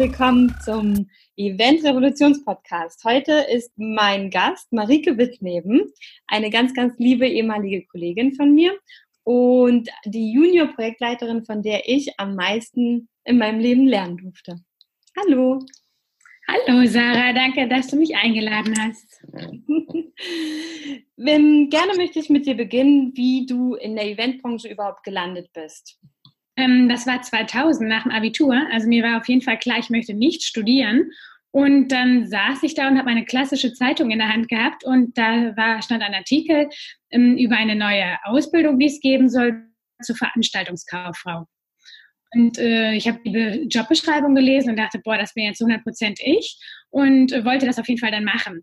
willkommen zum Event Revolutions Podcast. Heute ist mein Gast Marike Wittleben, eine ganz, ganz liebe ehemalige Kollegin von mir und die Junior-Projektleiterin, von der ich am meisten in meinem Leben lernen durfte. Hallo. Hallo Sarah, danke, dass du mich eingeladen hast. Gerne möchte ich mit dir beginnen, wie du in der Eventbranche überhaupt gelandet bist. Ähm, das war 2000 nach dem Abitur. Also mir war auf jeden Fall klar, ich möchte nicht studieren. Und dann saß ich da und habe eine klassische Zeitung in der Hand gehabt und da war, stand ein Artikel ähm, über eine neue Ausbildung, die es geben soll zur Veranstaltungskauffrau. Und äh, ich habe die Jobbeschreibung gelesen und dachte, boah, das wäre jetzt 100 Prozent ich und äh, wollte das auf jeden Fall dann machen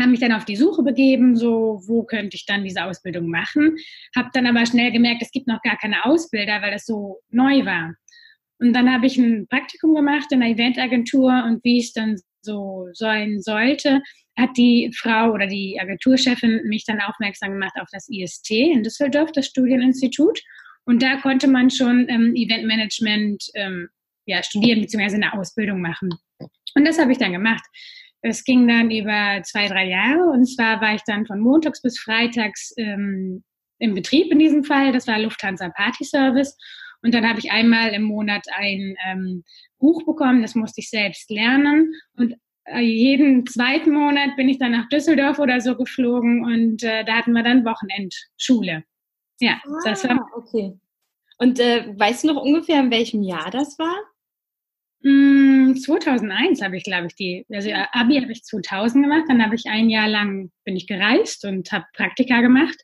habe mich dann auf die Suche begeben, so wo könnte ich dann diese Ausbildung machen. Habe dann aber schnell gemerkt, es gibt noch gar keine Ausbilder, weil das so neu war. Und dann habe ich ein Praktikum gemacht in einer Eventagentur und wie es dann so sein sollte, hat die Frau oder die Agenturchefin mich dann aufmerksam gemacht auf das IST in Düsseldorf, das Studieninstitut. Und da konnte man schon ähm, Eventmanagement ähm, ja, studieren bzw. eine Ausbildung machen. Und das habe ich dann gemacht. Es ging dann über zwei, drei Jahre und zwar war ich dann von montags bis freitags ähm, im Betrieb in diesem Fall. Das war Lufthansa Party Service. Und dann habe ich einmal im Monat ein ähm, Buch bekommen, das musste ich selbst lernen. Und äh, jeden zweiten Monat bin ich dann nach Düsseldorf oder so geflogen und äh, da hatten wir dann Wochenendschule. Ja, ah, das war. Okay. Und äh, weißt du noch ungefähr, in welchem Jahr das war? 2001 hm, habe ich, glaube ich, die, also Abi habe ich 2000 gemacht, dann habe ich ein Jahr lang, bin ich gereist und habe Praktika gemacht.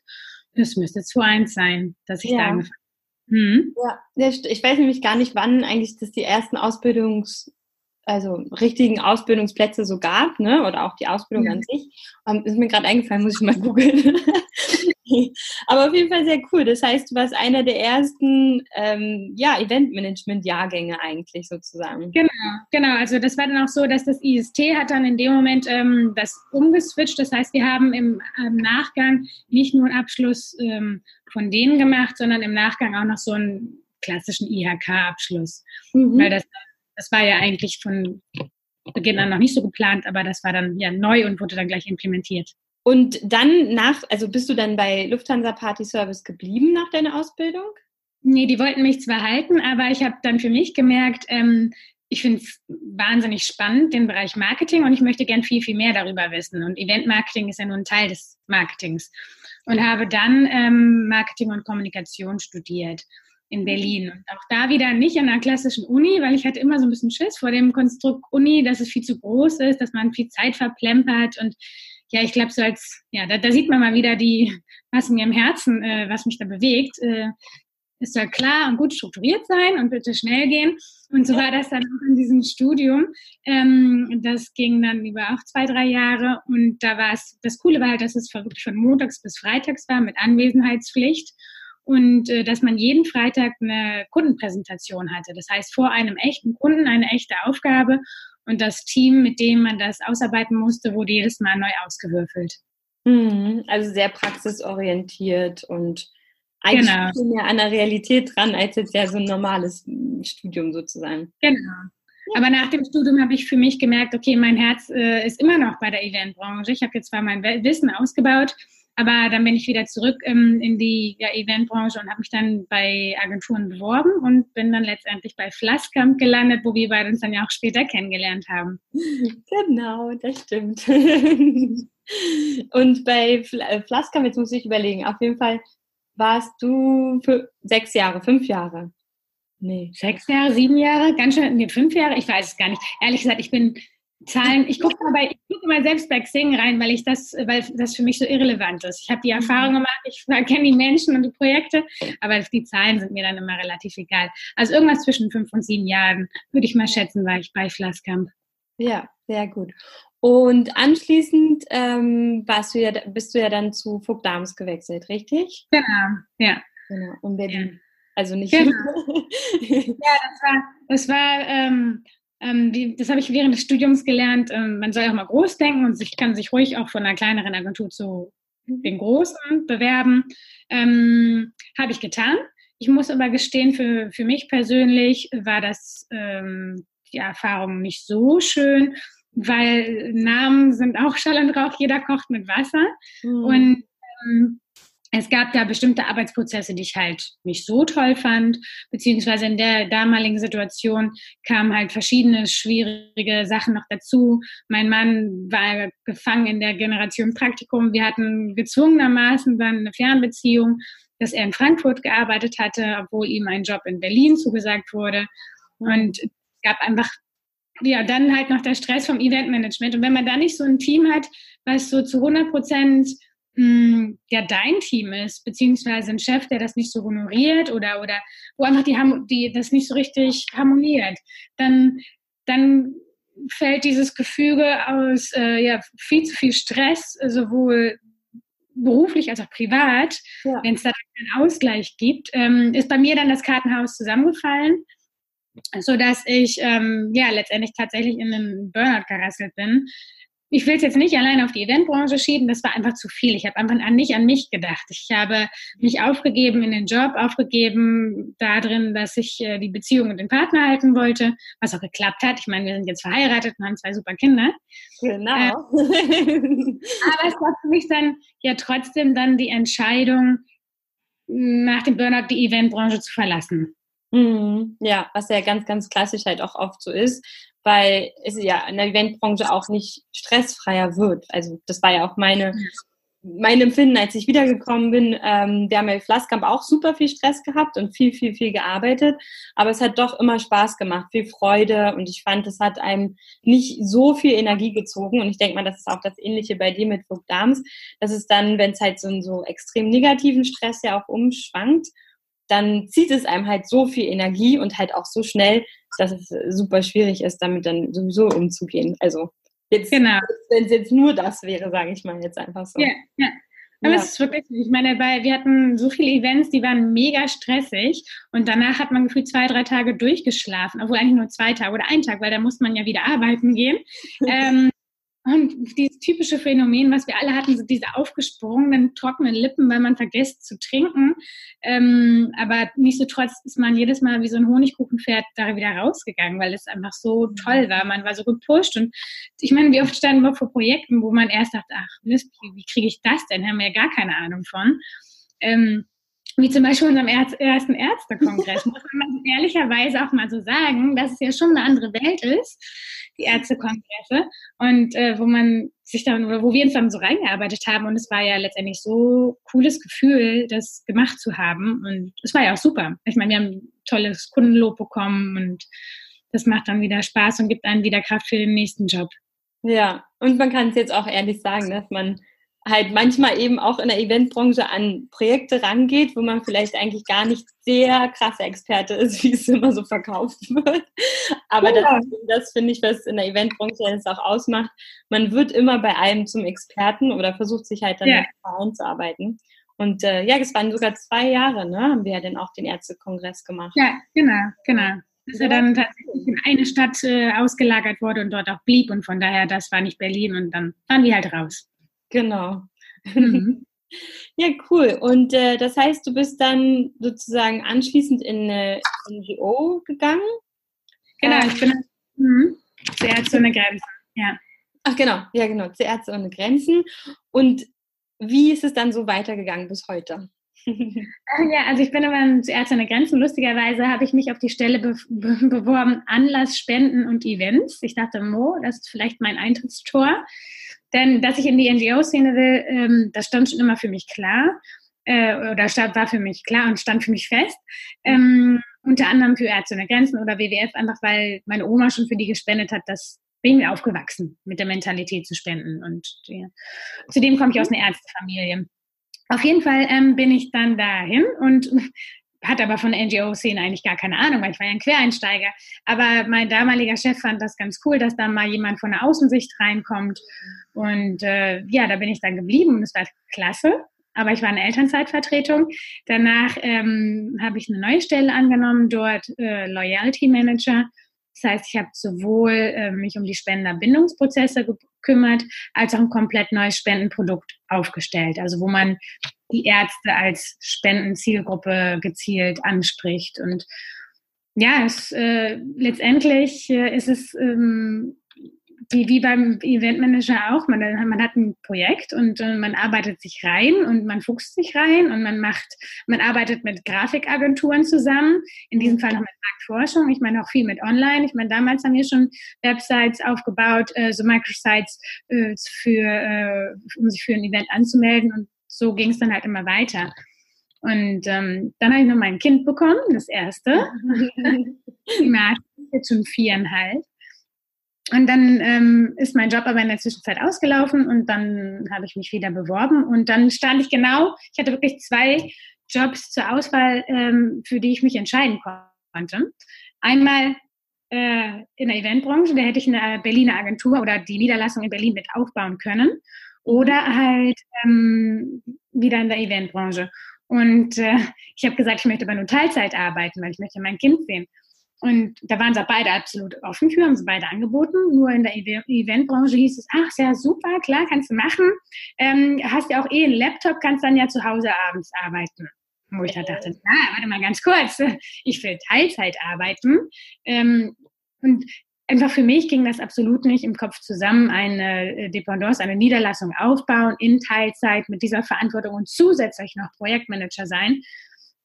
Das müsste 2001 sein, dass ich ja. da angefangen habe. Hm? Ja, ich weiß nämlich gar nicht, wann eigentlich das die ersten Ausbildungs- also richtigen Ausbildungsplätze so gab, ne? Oder auch die Ausbildung ja. an sich. Um, ist mir gerade eingefallen, muss ich mal googeln. Aber auf jeden Fall sehr cool. Das heißt, du warst einer der ersten ähm, ja, Eventmanagement-Jahrgänge eigentlich sozusagen. Genau, genau. Also das war dann auch so, dass das IST hat dann in dem Moment ähm, das umgeswitcht. Das heißt, wir haben im ähm, Nachgang nicht nur einen Abschluss ähm, von denen gemacht, sondern im Nachgang auch noch so einen klassischen IHK-Abschluss. Mhm. Weil das das war ja eigentlich von Beginn an noch nicht so geplant, aber das war dann ja neu und wurde dann gleich implementiert. Und dann nach, also bist du dann bei Lufthansa Party Service geblieben nach deiner Ausbildung? Nee, die wollten mich zwar halten, aber ich habe dann für mich gemerkt, ähm, ich finde es wahnsinnig spannend, den Bereich Marketing, und ich möchte gern viel, viel mehr darüber wissen. Und Event-Marketing ist ja nur ein Teil des Marketings. Und habe dann ähm, Marketing und Kommunikation studiert in mhm. Berlin. Und auch da wieder nicht an einer klassischen Uni, weil ich hatte immer so ein bisschen Schiss vor dem Konstrukt Uni, dass es viel zu groß ist, dass man viel Zeit verplempert und ja, ich glaube, so als, ja, da, da, sieht man mal wieder die, was mir im Herzen, äh, was mich da bewegt. Äh, es soll klar und gut strukturiert sein und bitte schnell gehen. Und so war das dann auch in diesem Studium. Ähm, das ging dann über auch zwei, drei Jahre. Und da war es, das Coole war halt, dass es wirklich von montags bis freitags war mit Anwesenheitspflicht und äh, dass man jeden Freitag eine Kundenpräsentation hatte. Das heißt, vor einem echten Kunden eine echte Aufgabe und das Team, mit dem man das ausarbeiten musste, wurde jedes Mal neu ausgewürfelt. Mhm, also sehr praxisorientiert und eigentlich genau. viel mehr an der Realität dran, als jetzt ja so ein normales Studium sozusagen. Genau. Aber nach dem Studium habe ich für mich gemerkt, okay, mein Herz äh, ist immer noch bei der Eventbranche. Ich habe jetzt zwar mein Wissen ausgebaut, aber dann bin ich wieder zurück ähm, in die ja, Eventbranche und habe mich dann bei Agenturen beworben und bin dann letztendlich bei Flasskamp gelandet, wo wir beide uns dann ja auch später kennengelernt haben. Genau, das stimmt. und bei äh, Flasskamp, jetzt muss ich überlegen, auf jeden Fall warst du für sechs Jahre, fünf Jahre. Nee. Sechs Jahre, sieben Jahre, ganz schön, nee, fünf Jahre, ich weiß es gar nicht. Ehrlich gesagt, ich bin Zahlen, ich gucke mal, ich gucke mal selbst bei Xing rein, weil ich das, weil das für mich so irrelevant ist. Ich habe die mhm. Erfahrung gemacht, ich kenne die Menschen und die Projekte, aber die Zahlen sind mir dann immer relativ egal. Also irgendwas zwischen fünf und sieben Jahren, würde ich mal schätzen, war ich bei Flasskamp. Ja, sehr gut. Und anschließend ähm, warst du ja, bist du ja dann zu Vogtdams gewechselt, richtig? Genau, ja. Genau, in Berlin. Ja. Also nicht. Genau. ja, das war, das war ähm, ähm, die, das habe ich während des Studiums gelernt. Ähm, man soll auch mal groß denken und sich kann sich ruhig auch von einer kleineren Agentur zu den großen bewerben. Ähm, habe ich getan. Ich muss aber gestehen, für, für mich persönlich war das ähm, die Erfahrung nicht so schön, weil Namen sind auch Schall und Rauch, jeder kocht mit Wasser. Mhm. Und ähm, es gab da bestimmte Arbeitsprozesse, die ich halt nicht so toll fand, beziehungsweise in der damaligen Situation kamen halt verschiedene schwierige Sachen noch dazu. Mein Mann war gefangen in der Generation Praktikum. Wir hatten gezwungenermaßen dann eine Fernbeziehung, dass er in Frankfurt gearbeitet hatte, obwohl ihm ein Job in Berlin zugesagt wurde. Und es gab einfach, ja, dann halt noch der Stress vom Eventmanagement. Und wenn man da nicht so ein Team hat, was so zu 100 Prozent Mm, ja dein Team ist, beziehungsweise ein Chef, der das nicht so honoriert oder, oder wo einfach die, die das nicht so richtig harmoniert, dann, dann fällt dieses Gefüge aus äh, ja, viel zu viel Stress, sowohl beruflich als auch privat, ja. wenn es da keinen Ausgleich gibt, ähm, ist bei mir dann das Kartenhaus zusammengefallen, sodass ich ähm, ja letztendlich tatsächlich in einen Burnout gerasselt bin ich will es jetzt nicht allein auf die Eventbranche schieben, das war einfach zu viel. Ich habe einfach nicht an mich gedacht. Ich habe mich aufgegeben in den Job, aufgegeben darin, dass ich äh, die Beziehung mit dem Partner halten wollte, was auch geklappt hat. Ich meine, wir sind jetzt verheiratet und haben zwei super Kinder. Genau. Äh, aber es war für mich dann ja trotzdem dann die Entscheidung, nach dem Burnout die Eventbranche zu verlassen. Mhm. Ja, was ja ganz, ganz klassisch halt auch oft so ist, weil es ja in der Eventbranche auch nicht stressfreier wird. Also das war ja auch meine mein Empfinden, als ich wiedergekommen bin, ähm, wir haben ja Flasskamp auch super viel Stress gehabt und viel, viel, viel gearbeitet, aber es hat doch immer Spaß gemacht, viel Freude. Und ich fand, es hat einem nicht so viel Energie gezogen. Und ich denke mal, das ist auch das Ähnliche bei dir mit Vogt Dams, dass es dann, wenn es halt so einen so extrem negativen Stress ja auch umschwankt, dann zieht es einem halt so viel Energie und halt auch so schnell, dass es super schwierig ist, damit dann sowieso umzugehen. Also jetzt, genau. wenn es jetzt nur das wäre, sage ich mal jetzt einfach so. Ja, ja. Aber ja. es ist wirklich, ich meine, bei, wir hatten so viele Events, die waren mega stressig und danach hat man gefühlt zwei, drei Tage durchgeschlafen, obwohl eigentlich nur zwei Tage oder ein Tag, weil da muss man ja wieder arbeiten gehen. ähm, und dieses typische Phänomen, was wir alle hatten, sind diese aufgesprungenen, trockenen Lippen, weil man vergisst zu trinken. Ähm, aber nichtsdestotrotz ist man jedes Mal wie so ein Honigkuchenpferd da wieder rausgegangen, weil es einfach so mhm. toll war. Man war so gepusht. Und ich meine, wie oft standen wir vor Projekten, wo man erst dachte, ach Mist, wie, wie kriege ich das denn? Haben wir ja gar keine Ahnung von. Ähm, wie zum Beispiel unserem ersten Ärztekongress, muss man ehrlicherweise auch mal so sagen, dass es ja schon eine andere Welt ist die Ärztekongresse und äh, wo man sich dann oder wo wir uns dann so reingearbeitet haben und es war ja letztendlich so cooles Gefühl, das gemacht zu haben und es war ja auch super. Ich meine, wir haben tolles Kundenlob bekommen und das macht dann wieder Spaß und gibt einen wieder Kraft für den nächsten Job. Ja, und man kann es jetzt auch ehrlich sagen, dass man halt manchmal eben auch in der Eventbranche an Projekte rangeht, wo man vielleicht eigentlich gar nicht sehr krasser Experte ist, wie es immer so verkauft wird. Aber ja. das, das finde ich, was in der Eventbranche jetzt auch ausmacht. Man wird immer bei allem zum Experten oder versucht sich halt dann ja. einzuarbeiten. Und äh, ja, es waren sogar zwei Jahre, ne? Haben wir ja dann auch den Ärztekongress gemacht. Ja, genau, genau. Dass er dann tatsächlich in eine Stadt äh, ausgelagert wurde und dort auch blieb und von daher, das war nicht Berlin und dann waren wir halt raus. Genau. Mhm. Ja, cool. Und äh, das heißt, du bist dann sozusagen anschließend in eine NGO gegangen? Genau, ich bin mhm. zu Ärzte ohne Grenzen, ja. Ach genau, ja genau, zu Ärzte ohne Grenzen. Und wie ist es dann so weitergegangen bis heute? ja, also ich bin aber zu Ärzte ohne Grenzen. Lustigerweise habe ich mich auf die Stelle be be beworben, Anlass, Spenden und Events. Ich dachte, Mo, das ist vielleicht mein Eintrittstor. Denn dass ich in die NGO-Szene will, ähm, das stand schon immer für mich klar. Äh, oder stand, war für mich klar und stand für mich fest. Ähm, unter anderem für Ärzte ohne Grenzen oder WWF, einfach weil meine Oma schon für die gespendet hat. Das bin ich aufgewachsen, mit der Mentalität zu spenden. Und ja. zudem komme ich aus einer Ärztefamilie. Auf jeden Fall ähm, bin ich dann dahin und hatte aber von der NGO-Szene eigentlich gar keine Ahnung, weil ich war ja ein Quereinsteiger. Aber mein damaliger Chef fand das ganz cool, dass da mal jemand von der Außensicht reinkommt. Und äh, ja, da bin ich dann geblieben und es war klasse. Aber ich war in Elternzeitvertretung. Danach ähm, habe ich eine neue Stelle angenommen, dort äh, Loyalty Manager. Das heißt, ich habe sowohl äh, mich um die Spenderbindungsprozesse gekümmert, als auch ein komplett neues Spendenprodukt aufgestellt. Also wo man die Ärzte als Spendenzielgruppe gezielt anspricht. Und ja, es, äh, letztendlich äh, ist es ähm, wie, wie beim Eventmanager auch. Man, man hat ein Projekt und äh, man arbeitet sich rein und man fuchst sich rein und man macht, man arbeitet mit Grafikagenturen zusammen. In diesem Fall noch mit Marktforschung. Ich meine auch viel mit Online. Ich meine, damals haben wir schon Websites aufgebaut, äh, so Microsites äh, für, äh, um sich für ein Event anzumelden und so ging es dann halt immer weiter. Und ähm, dann habe ich noch mein Kind bekommen, das erste. Marke ist jetzt schon viereinhalb. Und dann ähm, ist mein Job aber in der Zwischenzeit ausgelaufen und dann habe ich mich wieder beworben und dann stand ich genau, ich hatte wirklich zwei Jobs zur Auswahl, ähm, für die ich mich entscheiden konnte. Einmal äh, in der Eventbranche, da hätte ich eine Berliner Agentur oder die Niederlassung in Berlin mit aufbauen können oder halt ähm, wieder in der Eventbranche. Und äh, ich habe gesagt, ich möchte aber nur Teilzeit arbeiten, weil ich möchte mein Kind sehen. Und da waren sie beide absolut offen für, haben sie beide angeboten. Nur in der Eventbranche hieß es, ach, sehr super, klar, kannst du machen. Ähm, hast ja auch eh einen Laptop, kannst dann ja zu Hause abends arbeiten. Wo ich da dachte, na, warte mal ganz kurz, ich will Teilzeit arbeiten. Ähm, und einfach für mich ging das absolut nicht im Kopf zusammen, eine äh, Dependance, eine Niederlassung aufbauen in Teilzeit mit dieser Verantwortung und zusätzlich noch Projektmanager sein.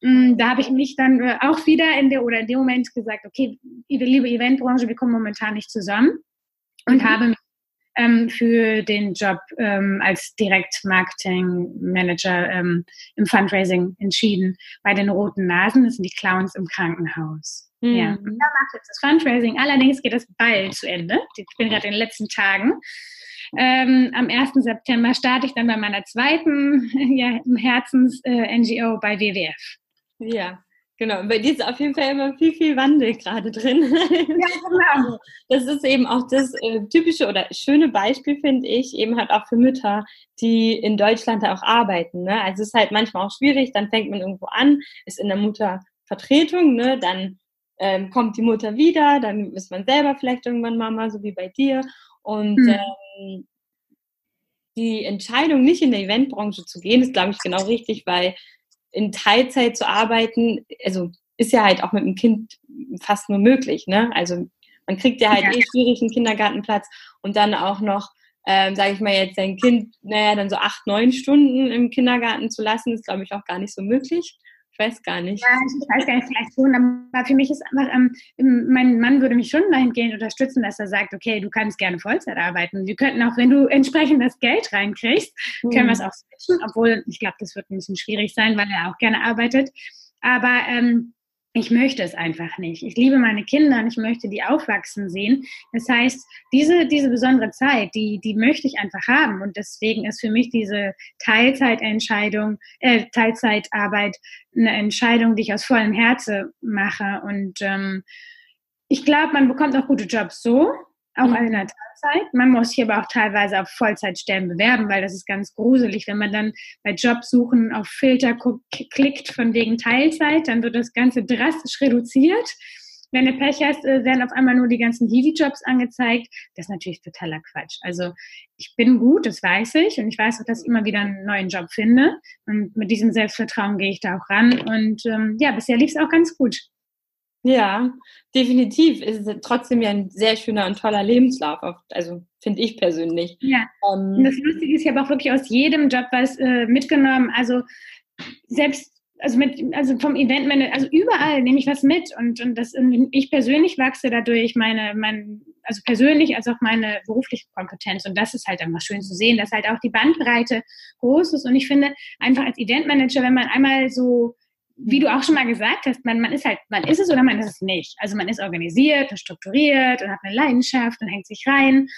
Mm, da habe ich mich dann äh, auch wieder in der oder in dem Moment gesagt, okay, liebe Eventbranche, wir kommen momentan nicht zusammen und mhm. habe mich ähm, für den Job ähm, als Direktmarketing-Manager ähm, im Fundraising entschieden bei den Roten Nasen. Das sind die Clowns im Krankenhaus. Mhm. Ja, da macht jetzt das Fundraising. Allerdings geht das bald zu Ende. Ich bin gerade in den letzten Tagen. Ähm, am 1. September starte ich dann bei meiner zweiten ja, Herzens-NGO äh, bei WWF. Ja, genau. Bei dir ist auf jeden Fall immer viel, viel Wandel gerade drin. Ja, genau. Das ist eben auch das äh, typische oder schöne Beispiel, finde ich, eben halt auch für Mütter, die in Deutschland auch arbeiten. Ne? Also es ist halt manchmal auch schwierig, dann fängt man irgendwo an, ist in der Muttervertretung, ne? dann ähm, kommt die Mutter wieder, dann ist man selber vielleicht irgendwann Mama, so wie bei dir. Und mhm. ähm, die Entscheidung, nicht in der Eventbranche zu gehen, ist, glaube ich, genau richtig, weil in Teilzeit zu arbeiten, also ist ja halt auch mit dem Kind fast nur möglich, ne? Also man kriegt ja halt ja. eh schwierig einen Kindergartenplatz und dann auch noch, ähm, sage ich mal jetzt, sein Kind, naja, dann so acht, neun Stunden im Kindergarten zu lassen, ist, glaube ich, auch gar nicht so möglich. Ich weiß gar nicht. Ja, ich weiß gar nicht, vielleicht schon, aber für mich ist einfach, ähm, mein Mann würde mich schon dahingehend unterstützen, dass er sagt, okay, du kannst gerne Vollzeit arbeiten. Wir könnten auch, wenn du entsprechend das Geld reinkriegst, mhm. können wir es auch switchen, obwohl ich glaube, das wird ein bisschen schwierig sein, weil er auch gerne arbeitet. Aber ähm, ich möchte es einfach nicht. Ich liebe meine Kinder und ich möchte die aufwachsen sehen. Das heißt, diese, diese besondere Zeit, die, die möchte ich einfach haben. Und deswegen ist für mich diese Teilzeitentscheidung, äh, Teilzeitarbeit eine Entscheidung, die ich aus vollem Herzen mache. Und ähm, ich glaube, man bekommt auch gute Jobs so, auch mhm. in der Teilzeit. Man muss hier aber auch teilweise auf Vollzeitstellen bewerben, weil das ist ganz gruselig. Wenn man dann bei Jobsuchen auf Filter klickt von wegen Teilzeit, dann wird das Ganze drastisch reduziert. Wenn du Pech hast, äh, werden auf einmal nur die ganzen Hiwi-Jobs angezeigt. Das ist natürlich totaler Quatsch. Also ich bin gut, das weiß ich. Und ich weiß auch, dass ich immer wieder einen neuen Job finde. Und mit diesem Selbstvertrauen gehe ich da auch ran. Und ähm, ja, bisher lief es auch ganz gut. Ja, definitiv. Es ist trotzdem ja ein sehr schöner und toller Lebenslauf, also finde ich persönlich. Ja. Ähm, und das Lustige ist, ich habe auch wirklich aus jedem Job was äh, mitgenommen. Also selbst also mit, also vom Eventmanager, also überall nehme ich was mit und, und das, ich persönlich wachse dadurch meine, mein, also persönlich als auch meine berufliche Kompetenz und das ist halt einfach schön zu sehen, dass halt auch die Bandbreite groß ist und ich finde einfach als Eventmanager, wenn man einmal so wie du auch schon mal gesagt hast, man, man ist halt, man ist es oder man ist es nicht. Also man ist organisiert und strukturiert und hat eine Leidenschaft und hängt sich rein.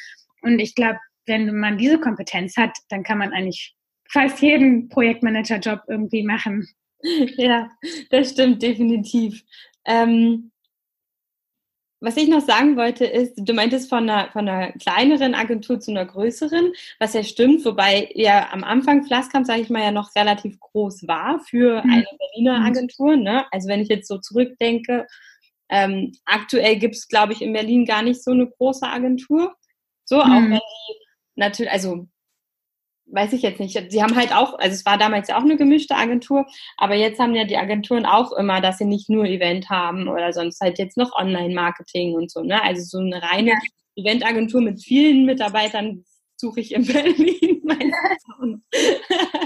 Und ich glaube, wenn man diese Kompetenz hat, dann kann man eigentlich fast jeden Projektmanager-Job irgendwie machen. Ja, das stimmt definitiv. Ähm, was ich noch sagen wollte, ist, du meintest von einer, von einer kleineren Agentur zu einer größeren, was ja stimmt, wobei ja am Anfang Flaskamp, sage ich mal, ja noch relativ groß war für mhm. eine Berliner mhm. Agentur. Ne? Also wenn ich jetzt so zurückdenke, ähm, aktuell gibt es, glaube ich, in Berlin gar nicht so eine große Agentur. So, mhm. auch wenn die natürlich, also weiß ich jetzt nicht. Sie haben halt auch, also es war damals ja auch eine gemischte Agentur, aber jetzt haben ja die Agenturen auch immer, dass sie nicht nur Event haben oder sonst halt jetzt noch Online-Marketing und so, ne? Also so eine reine Eventagentur mit vielen Mitarbeitern suche ich in Berlin. ja,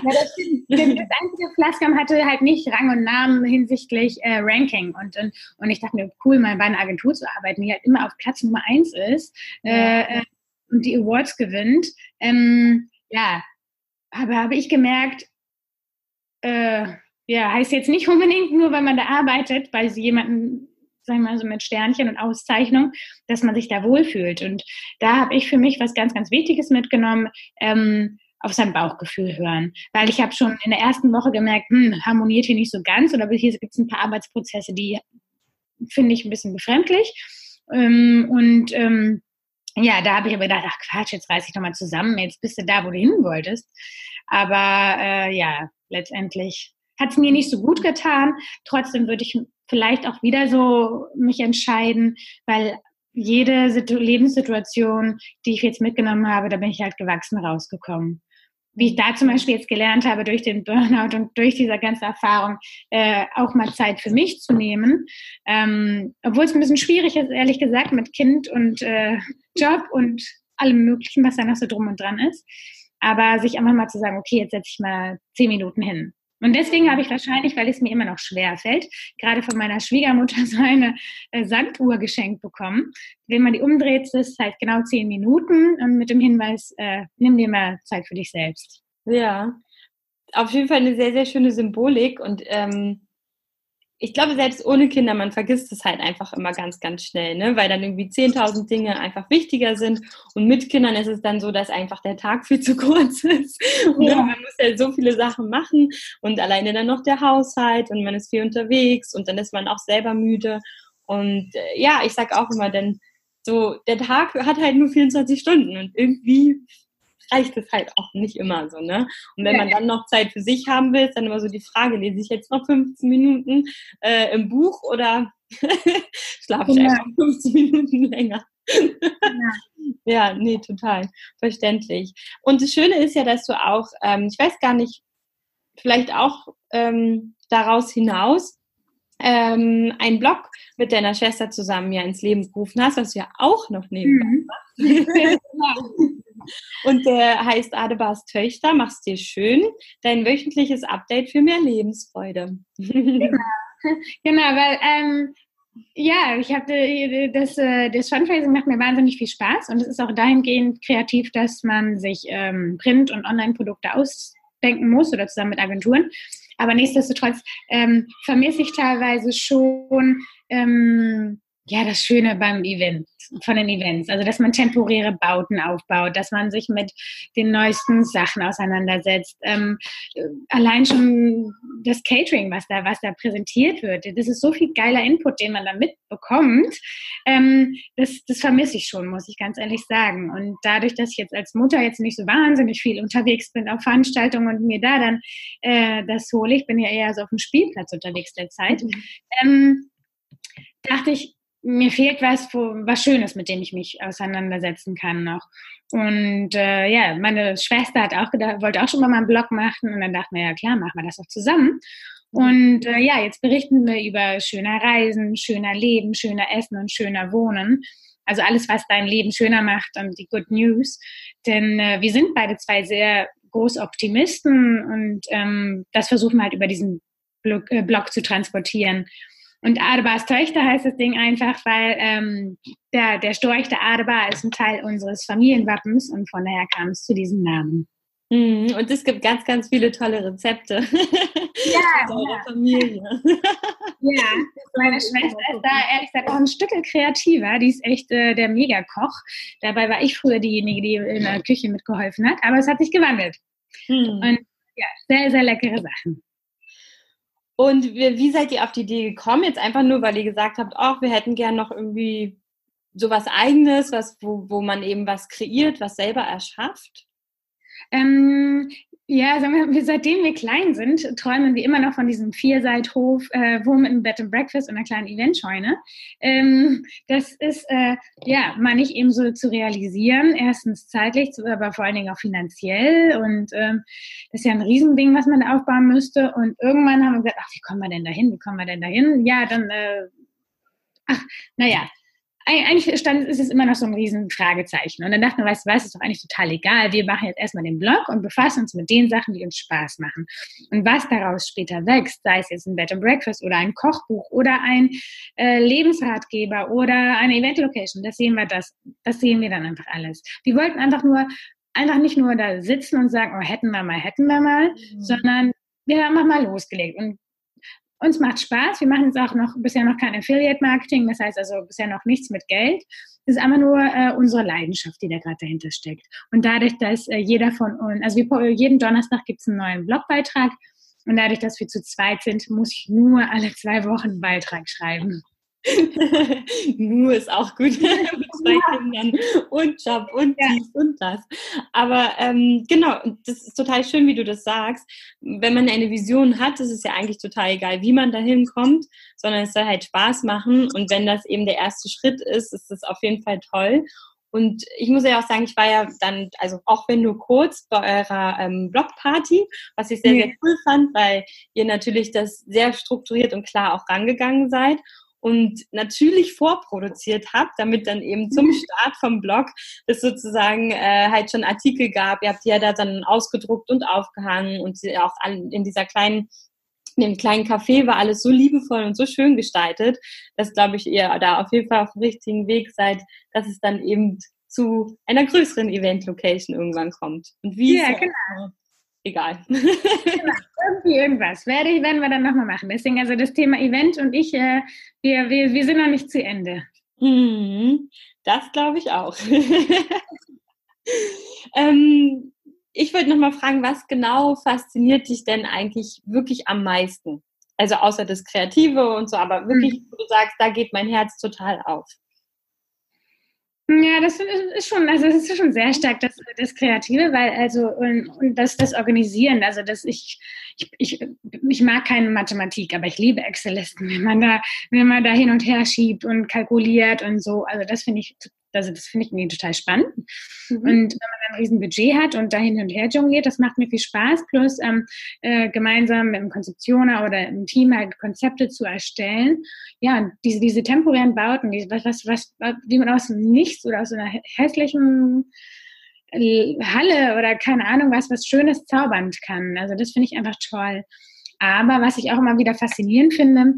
das, das einzige Flaskam hatte halt nicht Rang und Namen hinsichtlich äh, Ranking. Und, und, und ich dachte mir, cool, mal bei einer Agentur zu arbeiten, die halt immer auf Platz Nummer eins ist äh, äh, und die Awards gewinnt. Ähm, ja, aber habe ich gemerkt, äh, ja, heißt jetzt nicht unbedingt nur, weil man da arbeitet, weil sie jemanden sagen wir mal so mit Sternchen und Auszeichnung, dass man sich da wohlfühlt. Und da habe ich für mich was ganz, ganz Wichtiges mitgenommen, ähm, auf sein Bauchgefühl hören. Weil ich habe schon in der ersten Woche gemerkt, hm, harmoniert hier nicht so ganz oder hier gibt es ein paar Arbeitsprozesse, die finde ich ein bisschen befremdlich. Ähm, und ähm, ja, da habe ich aber gedacht, ach Quatsch, jetzt reiß ich nochmal zusammen, jetzt bist du da, wo du hin wolltest. Aber äh, ja, letztendlich hat es mir nicht so gut getan. Trotzdem würde ich vielleicht auch wieder so mich entscheiden, weil jede Situ Lebenssituation, die ich jetzt mitgenommen habe, da bin ich halt gewachsen rausgekommen. Wie ich da zum Beispiel jetzt gelernt habe durch den Burnout und durch diese ganze Erfahrung, äh, auch mal Zeit für mich zu nehmen. Ähm, obwohl es ein bisschen schwierig ist, ehrlich gesagt, mit Kind und äh, Job und allem Möglichen, was da noch so drum und dran ist. Aber sich einfach mal zu sagen, okay, jetzt setze ich mal zehn Minuten hin. Und deswegen habe ich wahrscheinlich, weil es mir immer noch schwer fällt, gerade von meiner Schwiegermutter so eine äh, Sanduhr geschenkt bekommen. Wenn man die umdreht, ist es halt genau zehn Minuten und mit dem Hinweis, äh, nimm dir mal Zeit für dich selbst. Ja, auf jeden Fall eine sehr, sehr schöne Symbolik und ähm, ich glaube, selbst ohne Kinder, man vergisst es halt einfach immer ganz, ganz schnell, ne? weil dann irgendwie 10.000 Dinge einfach wichtiger sind. Und mit Kindern ist es dann so, dass einfach der Tag viel zu kurz ist. Und ja. man muss ja so viele Sachen machen und alleine dann noch der Haushalt und man ist viel unterwegs und dann ist man auch selber müde. Und äh, ja, ich sag auch immer, denn so, der Tag hat halt nur 24 Stunden und irgendwie reicht es halt auch nicht immer so, ne? Und wenn man dann noch Zeit für sich haben will, ist dann immer so die Frage, lese ich jetzt noch 15 Minuten äh, im Buch oder schlafe ich ja. einfach 15 Minuten länger? ja. ja, nee, total verständlich. Und das Schöne ist ja, dass du auch, ähm, ich weiß gar nicht, vielleicht auch ähm, daraus hinaus ähm, einen Blog mit deiner Schwester zusammen ja ins Leben gerufen hast, was du ja auch noch nebenbei mhm. machst. Und der heißt Adebars Töchter, mach's dir schön. Dein wöchentliches Update für mehr Lebensfreude. Genau, genau weil ähm, ja, ich habe das, äh, das Fundraising macht mir wahnsinnig viel Spaß und es ist auch dahingehend kreativ, dass man sich ähm, Print- und Online-Produkte ausdenken muss oder zusammen mit Agenturen. Aber nichtsdestotrotz ähm, vermisse ich teilweise schon ähm, ja, das Schöne beim Event, von den Events. Also, dass man temporäre Bauten aufbaut, dass man sich mit den neuesten Sachen auseinandersetzt. Ähm, allein schon das Catering, was da, was da präsentiert wird. Das ist so viel geiler Input, den man da mitbekommt. Ähm, das, das vermisse ich schon, muss ich ganz ehrlich sagen. Und dadurch, dass ich jetzt als Mutter jetzt nicht so wahnsinnig viel unterwegs bin auf Veranstaltungen und mir da dann äh, das hole, ich bin ja eher so auf dem Spielplatz unterwegs derzeit, mhm. ähm, dachte ich, mir fehlt was, was Schönes, mit dem ich mich auseinandersetzen kann noch. Und äh, ja, meine Schwester hat auch gedacht, wollte auch schon mal einen Blog machen und dann dachten wir, ja klar, machen wir das doch zusammen. Und äh, ja, jetzt berichten wir über schöner Reisen, schöner Leben, schöner Essen und schöner Wohnen. Also alles, was dein Leben schöner macht und die Good News. Denn äh, wir sind beide zwei sehr große Optimisten und ähm, das versuchen wir halt über diesen Blog, äh, Blog zu transportieren. Und Adebars Töchter heißt das Ding einfach, weil ähm, der, der Storch der Adebar ist ein Teil unseres Familienwappens und von daher kam es zu diesem Namen. Mhm, und es gibt ganz, ganz viele tolle Rezepte. Ja, ja. Familie. Ja, meine Schwester ist da ehrlich gesagt auch ein Stück kreativer. Die ist echt äh, der Megakoch. Dabei war ich früher diejenige, die in der Küche mitgeholfen hat. Aber es hat sich gewandelt. Mhm. Und ja, sehr, sehr leckere Sachen. Und wie, wie seid ihr auf die Idee gekommen? Jetzt einfach nur, weil ihr gesagt habt, ach, wir hätten gern noch irgendwie sowas Eigenes, was, wo, wo man eben was kreiert, was selber erschafft? Ähm, Ja, sagen wir, seitdem wir klein sind, träumen wir immer noch von diesem Vierseithof, äh, mit einem Bed and Breakfast und einer kleinen Eventscheune. Ähm, das ist äh, ja mal nicht eben so zu realisieren. Erstens zeitlich, aber vor allen Dingen auch finanziell. Und ähm, das ist ja ein Riesending, was man da aufbauen müsste. Und irgendwann haben wir gesagt, ach, wie kommen wir denn dahin? Wie kommen wir denn dahin? Ja, dann, äh, ach, naja, eigentlich stand, ist es immer noch so ein riesen Fragezeichen. Und dann dachten wir, weißt du was, ist doch eigentlich total egal. Wir machen jetzt erstmal den Blog und befassen uns mit den Sachen, die uns Spaß machen. Und was daraus später wächst, sei es jetzt ein Bed and Breakfast oder ein Kochbuch oder ein äh, Lebensratgeber oder eine Event Location, das sehen wir das, das sehen wir dann einfach alles. Wir wollten einfach nur, einfach nicht nur da sitzen und sagen, oh, hätten wir mal, hätten wir mal, mhm. sondern wir haben einfach mal losgelegt. Und uns macht Spaß. Wir machen jetzt auch noch bisher noch kein Affiliate-Marketing, das heißt also bisher noch nichts mit Geld. Es ist einfach nur äh, unsere Leidenschaft, die da gerade dahinter steckt. Und dadurch, dass äh, jeder von uns, also wir, jeden Donnerstag gibt es einen neuen Blogbeitrag und dadurch, dass wir zu zweit sind, muss ich nur alle zwei Wochen einen Beitrag schreiben. Nur ist auch gut mit zwei ja. Kindern und Job und ja. dies und das. Aber ähm, genau, das ist total schön, wie du das sagst. Wenn man eine Vision hat, ist es ja eigentlich total egal, wie man dahin kommt, sondern es soll halt Spaß machen. Und wenn das eben der erste Schritt ist, ist das auf jeden Fall toll. Und ich muss ja auch sagen, ich war ja dann, also auch wenn nur kurz bei eurer ähm, Blogparty, was ich sehr, sehr cool fand, weil ihr natürlich das sehr strukturiert und klar auch rangegangen seid und natürlich vorproduziert habt, damit dann eben zum Start vom Blog es sozusagen äh, halt schon Artikel gab. Ihr habt die ja da dann ausgedruckt und aufgehangen und auch in dieser kleinen in dem kleinen Café war alles so liebevoll und so schön gestaltet, dass, glaube ich, ihr da auf jeden Fall auf dem richtigen Weg seid, dass es dann eben zu einer größeren Event-Location irgendwann kommt. Und wie ja, genau egal. Genau, irgendwie irgendwas. Werde ich, werden wir dann nochmal machen. Deswegen, also das Thema Event und ich, äh, wir, wir, wir sind noch nicht zu Ende. Mhm, das glaube ich auch. ähm, ich wollte nochmal fragen, was genau fasziniert dich denn eigentlich wirklich am meisten? Also außer das Kreative und so, aber wirklich, mhm. wo du sagst, da geht mein Herz total auf. Ja, das ist schon, also das ist schon sehr stark das, das Kreative, weil also und, und das, das Organisieren, also dass ich, ich, ich, ich mag keine Mathematik, aber ich liebe Excel-Listen, wenn man da, wenn man da hin und her schiebt und kalkuliert und so. Also das finde ich also das finde ich irgendwie total spannend. Mhm. Und wenn man ein riesen Budget hat und da hin und her jongliert, das macht mir viel Spaß. Plus ähm, äh, gemeinsam mit einem Konzeptioner oder im Team halt Konzepte zu erstellen. Ja, diese, diese temporären Bauten, die, was, was, was, wie man aus nichts oder aus einer hässlichen Halle oder keine Ahnung was, was Schönes zaubern kann. Also das finde ich einfach toll. Aber was ich auch immer wieder faszinierend finde,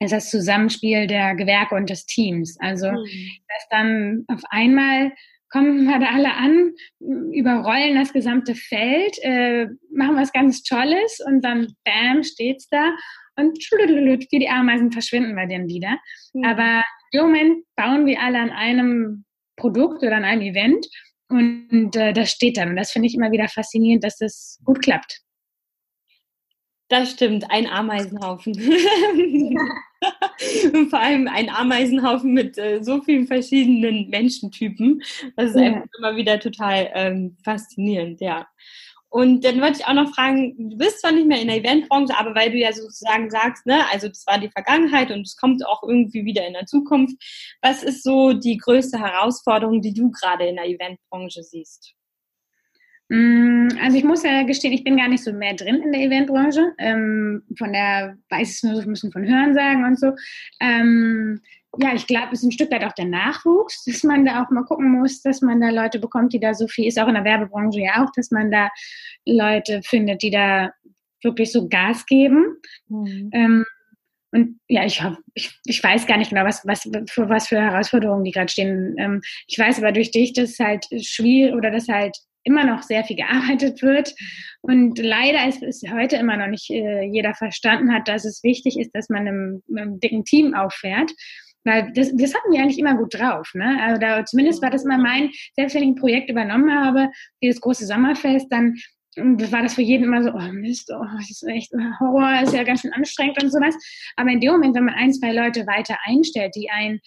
ist das Zusammenspiel der Gewerke und des Teams. Also, mhm. dass dann auf einmal kommen wir da alle an, überrollen das gesamte Feld, äh, machen was ganz Tolles und dann bam, steht's da und wie die Ameisen verschwinden wir dann wieder. Mhm. Aber im Moment bauen wir alle an einem Produkt oder an einem Event und äh, das steht dann. Und das finde ich immer wieder faszinierend, dass das gut klappt. Das stimmt, ein Ameisenhaufen. Und vor allem ein Ameisenhaufen mit äh, so vielen verschiedenen Menschentypen. Das ist ja. einfach immer wieder total ähm, faszinierend, ja. Und dann wollte ich auch noch fragen, du bist zwar nicht mehr in der Eventbranche, aber weil du ja sozusagen sagst, ne, also das war die Vergangenheit und es kommt auch irgendwie wieder in der Zukunft. Was ist so die größte Herausforderung, die du gerade in der Eventbranche siehst? Mm, also ich muss ja gestehen, ich bin gar nicht so mehr drin in der Eventbranche. Ähm, von der weiß ich nur so ein bisschen von Hören sagen und so. Ähm, ja, ich glaube, es ist ein Stück weit auch der Nachwuchs, dass man da auch mal gucken muss, dass man da Leute bekommt, die da so viel ist, auch in der Werbebranche ja auch, dass man da Leute findet, die da wirklich so Gas geben. Mhm. Ähm, und ja, ich, ich, ich weiß gar nicht genau, was, was, für, was für Herausforderungen die gerade stehen. Ähm, ich weiß aber durch dich, dass es halt schwierig oder dass halt immer noch sehr viel gearbeitet wird. Und leider ist es heute immer noch nicht äh, jeder verstanden hat, dass es wichtig ist, dass man im, einem dicken Team auffährt. Weil das, das hatten wir eigentlich immer gut drauf. Ne? Also da, zumindest war das immer mein, selbst wenn ich ein Projekt übernommen habe, wie das große Sommerfest, dann war das für jeden immer so, oh Mist, oh, das ist echt Horror, ist ja ganz schön anstrengend und sowas. Aber in dem Moment, wenn man ein, zwei Leute weiter einstellt, die einen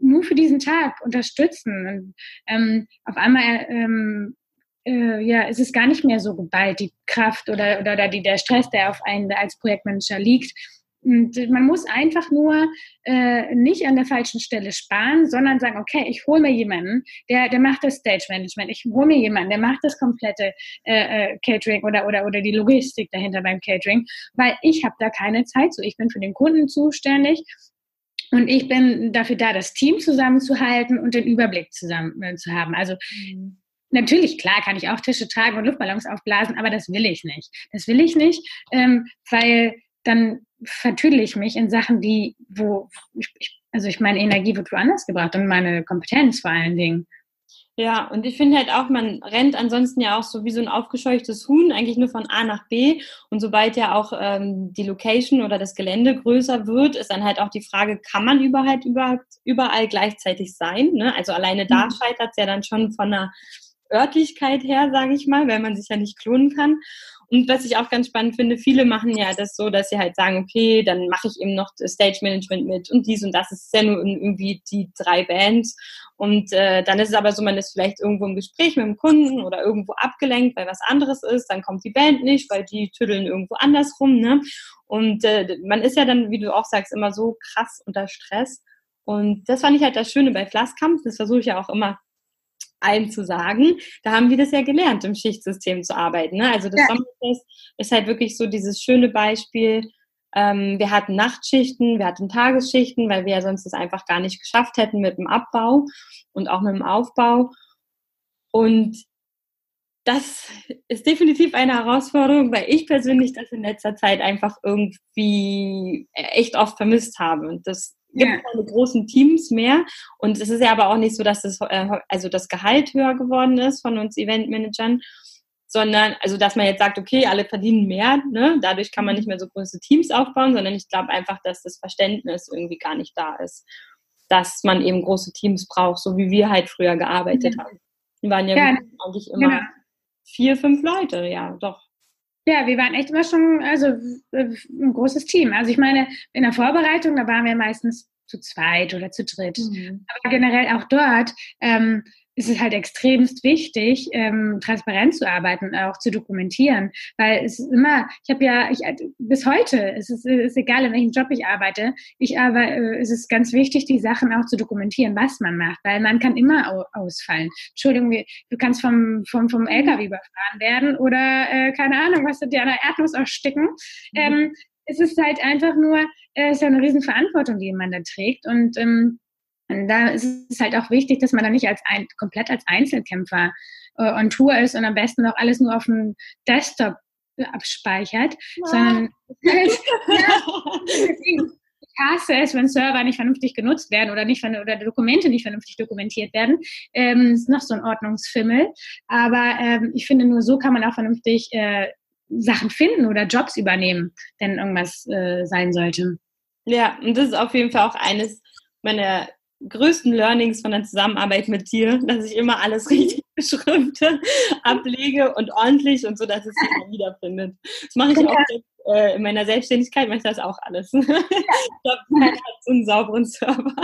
nur für diesen Tag unterstützen und ähm, auf einmal ähm, äh, ja, es ist gar nicht mehr so geballt, die Kraft oder, oder, oder die, der Stress, der auf einen als Projektmanager liegt. Und man muss einfach nur äh, nicht an der falschen Stelle sparen, sondern sagen, okay, ich hole mir jemanden, der, der macht das Stage Management, ich hole mir jemanden, der macht das komplette äh, äh, Catering oder, oder, oder die Logistik dahinter beim Catering, weil ich habe da keine Zeit zu. Ich bin für den Kunden zuständig und ich bin dafür da, das Team zusammenzuhalten und den Überblick zusammen äh, zu haben. Also mhm. Natürlich, klar, kann ich auch Tische tragen und Luftballons aufblasen, aber das will ich nicht. Das will ich nicht, ähm, weil dann vertüdel ich mich in Sachen, die, wo, ich, also ich meine Energie wird woanders gebracht und meine Kompetenz vor allen Dingen. Ja, und ich finde halt auch, man rennt ansonsten ja auch so wie so ein aufgescheuchtes Huhn eigentlich nur von A nach B. Und sobald ja auch ähm, die Location oder das Gelände größer wird, ist dann halt auch die Frage, kann man überhaupt überall, überall gleichzeitig sein? Ne? Also alleine da mhm. scheitert es ja dann schon von der Örtlichkeit her, sage ich mal, weil man sich ja nicht klonen kann. Und was ich auch ganz spannend finde, viele machen ja das so, dass sie halt sagen, okay, dann mache ich eben noch Stage Management mit und dies und das. Ist ja nur irgendwie die drei Bands. Und äh, dann ist es aber so, man ist vielleicht irgendwo im Gespräch mit dem Kunden oder irgendwo abgelenkt, weil was anderes ist. Dann kommt die Band nicht, weil die tüddeln irgendwo anders rum. Ne? Und äh, man ist ja dann, wie du auch sagst, immer so krass unter Stress. Und das fand ich halt das Schöne bei Flasskampf. Das versuche ich ja auch immer allen zu sagen. Da haben wir das ja gelernt, im Schichtsystem zu arbeiten. Ne? Also das ja. Sommerfest ist halt wirklich so dieses schöne Beispiel. Ähm, wir hatten Nachtschichten, wir hatten Tagesschichten, weil wir ja sonst das einfach gar nicht geschafft hätten mit dem Abbau und auch mit dem Aufbau. Und das ist definitiv eine Herausforderung, weil ich persönlich das in letzter Zeit einfach irgendwie echt oft vermisst habe. Und das gibt ja. keine großen Teams mehr. Und es ist ja aber auch nicht so, dass das, äh, also das Gehalt höher geworden ist von uns Eventmanagern, sondern, also dass man jetzt sagt, okay, alle verdienen mehr, ne? dadurch kann man nicht mehr so große Teams aufbauen, sondern ich glaube einfach, dass das Verständnis irgendwie gar nicht da ist, dass man eben große Teams braucht, so wie wir halt früher gearbeitet ja. haben. Wir waren ja, ja eigentlich immer genau. vier, fünf Leute, ja, doch. Ja, wir waren echt immer schon also ein großes Team. Also ich meine, in der Vorbereitung, da waren wir meistens zu zweit oder zu dritt. Mhm. Aber generell auch dort ähm, ist es halt extremst wichtig, ähm, transparent zu arbeiten und auch zu dokumentieren, weil es ist immer, ich habe ja, ich, bis heute, es ist, ist egal, in welchem Job ich arbeite, ich aber äh, es ist ganz wichtig, die Sachen auch zu dokumentieren, was man macht, weil man kann immer au ausfallen. Entschuldigung, du kannst vom, vom, vom LKW überfahren werden oder, äh, keine Ahnung, was du dir an der Erdnuss aussticken. Mhm. Ähm, es ist halt einfach nur, äh, es ist ja eine Riesenverantwortung, die man da trägt und ähm, und da ist es halt auch wichtig, dass man da nicht als ein, komplett als Einzelkämpfer äh, on Tour ist und am besten auch alles nur auf dem Desktop abspeichert, ja. sondern ich hasse es, wenn Server nicht vernünftig genutzt werden oder nicht oder Dokumente nicht vernünftig dokumentiert werden. Ähm, ist noch so ein Ordnungsfimmel. Aber ähm, ich finde, nur so kann man auch vernünftig äh, Sachen finden oder Jobs übernehmen, wenn irgendwas äh, sein sollte. Ja, und das ist auf jeden Fall auch eines meiner größten Learnings von der Zusammenarbeit mit dir, dass ich immer alles richtig beschrifte, ablege und ordentlich und so, dass es sich wiederfindet. Das mache ich auch jetzt, äh, in meiner Selbstständigkeit, mache ich das auch alles. ich glaube, keiner hat so einen sauberen Server.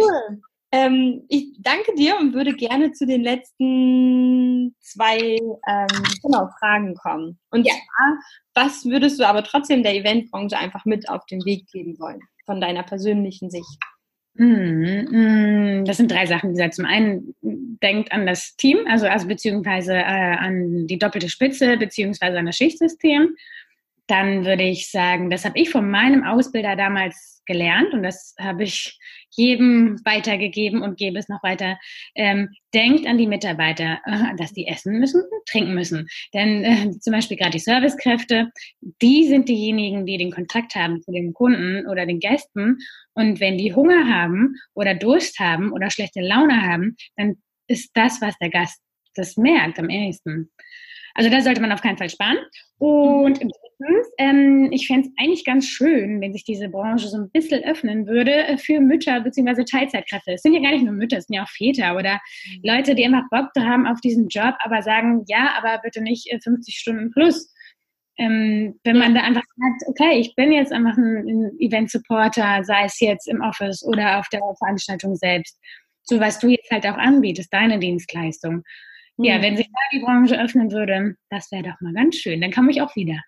cool. Ähm, ich danke dir und würde gerne zu den letzten zwei ähm, genau, Fragen kommen. Und ja. zwar, was würdest du aber trotzdem der Eventbranche einfach mit auf den Weg geben wollen? von deiner persönlichen Sicht? Hm, das sind drei Sachen. Zum einen denkt an das Team, also, also beziehungsweise äh, an die doppelte Spitze, beziehungsweise an das Schichtsystem. Dann würde ich sagen, das habe ich von meinem Ausbilder damals gelernt und das habe ich jedem weitergegeben und gebe es noch weiter. Ähm, denkt an die Mitarbeiter, äh, dass die essen müssen, trinken müssen. Denn äh, zum Beispiel gerade die Servicekräfte, die sind diejenigen, die den Kontakt haben zu den Kunden oder den Gästen. Und wenn die Hunger haben oder Durst haben oder schlechte Laune haben, dann ist das, was der Gast das merkt am ehesten. Also da sollte man auf keinen Fall sparen. Und drittens, ähm, ich fände es eigentlich ganz schön, wenn sich diese Branche so ein bisschen öffnen würde für Mütter bzw. Teilzeitkräfte. Es sind ja gar nicht nur Mütter, es sind ja auch Väter oder mhm. Leute, die einfach Bock haben auf diesen Job, aber sagen, ja, aber bitte nicht 50 äh, Stunden plus. Ähm, wenn man da einfach sagt, okay, ich bin jetzt einfach ein, ein Event-Supporter, sei es jetzt im Office oder auf der Veranstaltung selbst So was du jetzt halt auch anbietest, deine Dienstleistung. Ja, mhm. wenn sich da die Branche öffnen würde, das wäre doch mal ganz schön. Dann komme ich auch wieder.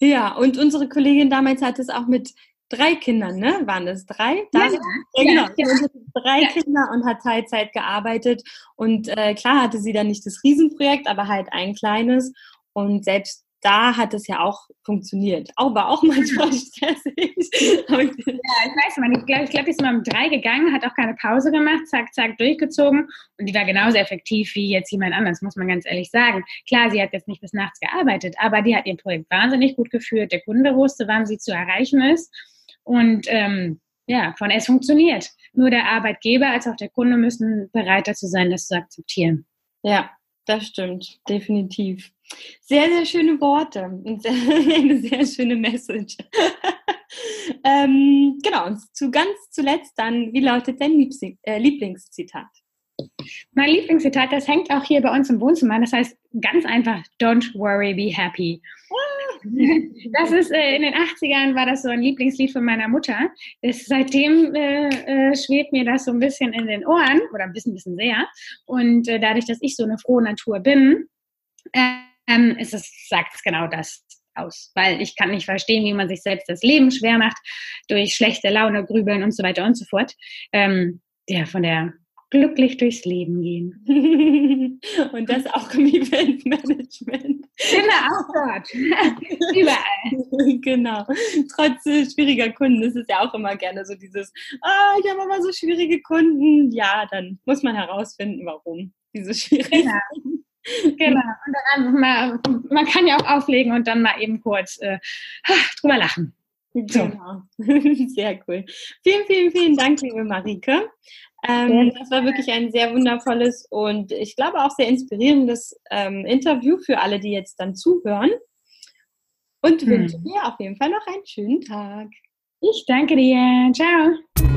Ja, und unsere Kollegin damals hat es auch mit drei Kindern, ne? Waren es drei? Ja, ja, ja, genau. Ja. Drei ja. Kinder und hat Teilzeit gearbeitet. Und äh, klar hatte sie dann nicht das Riesenprojekt, aber halt ein kleines. Und selbst da hat es ja auch funktioniert. Auch war auch manchmal stressig. ja, ich weiß man, ich glaube, ich glaub, die ist mal um drei gegangen, hat auch keine Pause gemacht, zack, zack, durchgezogen und die war genauso effektiv wie jetzt jemand anders, muss man ganz ehrlich sagen. Klar, sie hat jetzt nicht bis nachts gearbeitet, aber die hat ihr Projekt wahnsinnig gut geführt. Der Kunde wusste, wann sie zu erreichen ist und ähm, ja, von es funktioniert. Nur der Arbeitgeber als auch der Kunde müssen bereit dazu sein, das zu akzeptieren. Ja, das stimmt, definitiv. Sehr, sehr schöne Worte und eine sehr schöne Message. ähm, genau, und zu ganz zuletzt dann, wie lautet dein äh, Lieblingszitat? Mein Lieblingszitat, das hängt auch hier bei uns im Wohnzimmer. Das heißt ganz einfach, don't worry, be happy. Das ist äh, in den 80ern war das so ein Lieblingslied von meiner Mutter. Das, seitdem äh, äh, schwebt mir das so ein bisschen in den Ohren oder ein bisschen, bisschen sehr. Und äh, dadurch, dass ich so eine frohe Natur bin, ähm, ist es, sagt es genau das aus. Weil ich kann nicht verstehen, wie man sich selbst das Leben schwer macht durch schlechte Laune, Grübeln und so weiter und so fort. Ähm, ja, von der glücklich durchs Leben gehen. Und das auch im Eventmanagement. Genau, auch dort. Überall. Genau. Trotz äh, schwieriger Kunden ist es ja auch immer gerne so dieses, ah, ich habe aber so schwierige Kunden. Ja, dann muss man herausfinden, warum diese schwierigen genau. Genau. Und dann mal, man kann ja auch auflegen und dann mal eben kurz äh, drüber lachen. So. Genau. Sehr cool. Vielen, vielen, vielen Dank, liebe Marike. Ähm, das war wirklich ein sehr wundervolles und ich glaube auch sehr inspirierendes ähm, Interview für alle, die jetzt dann zuhören. Und hm. wünsche dir auf jeden Fall noch einen schönen Tag. Ich danke dir. Ciao.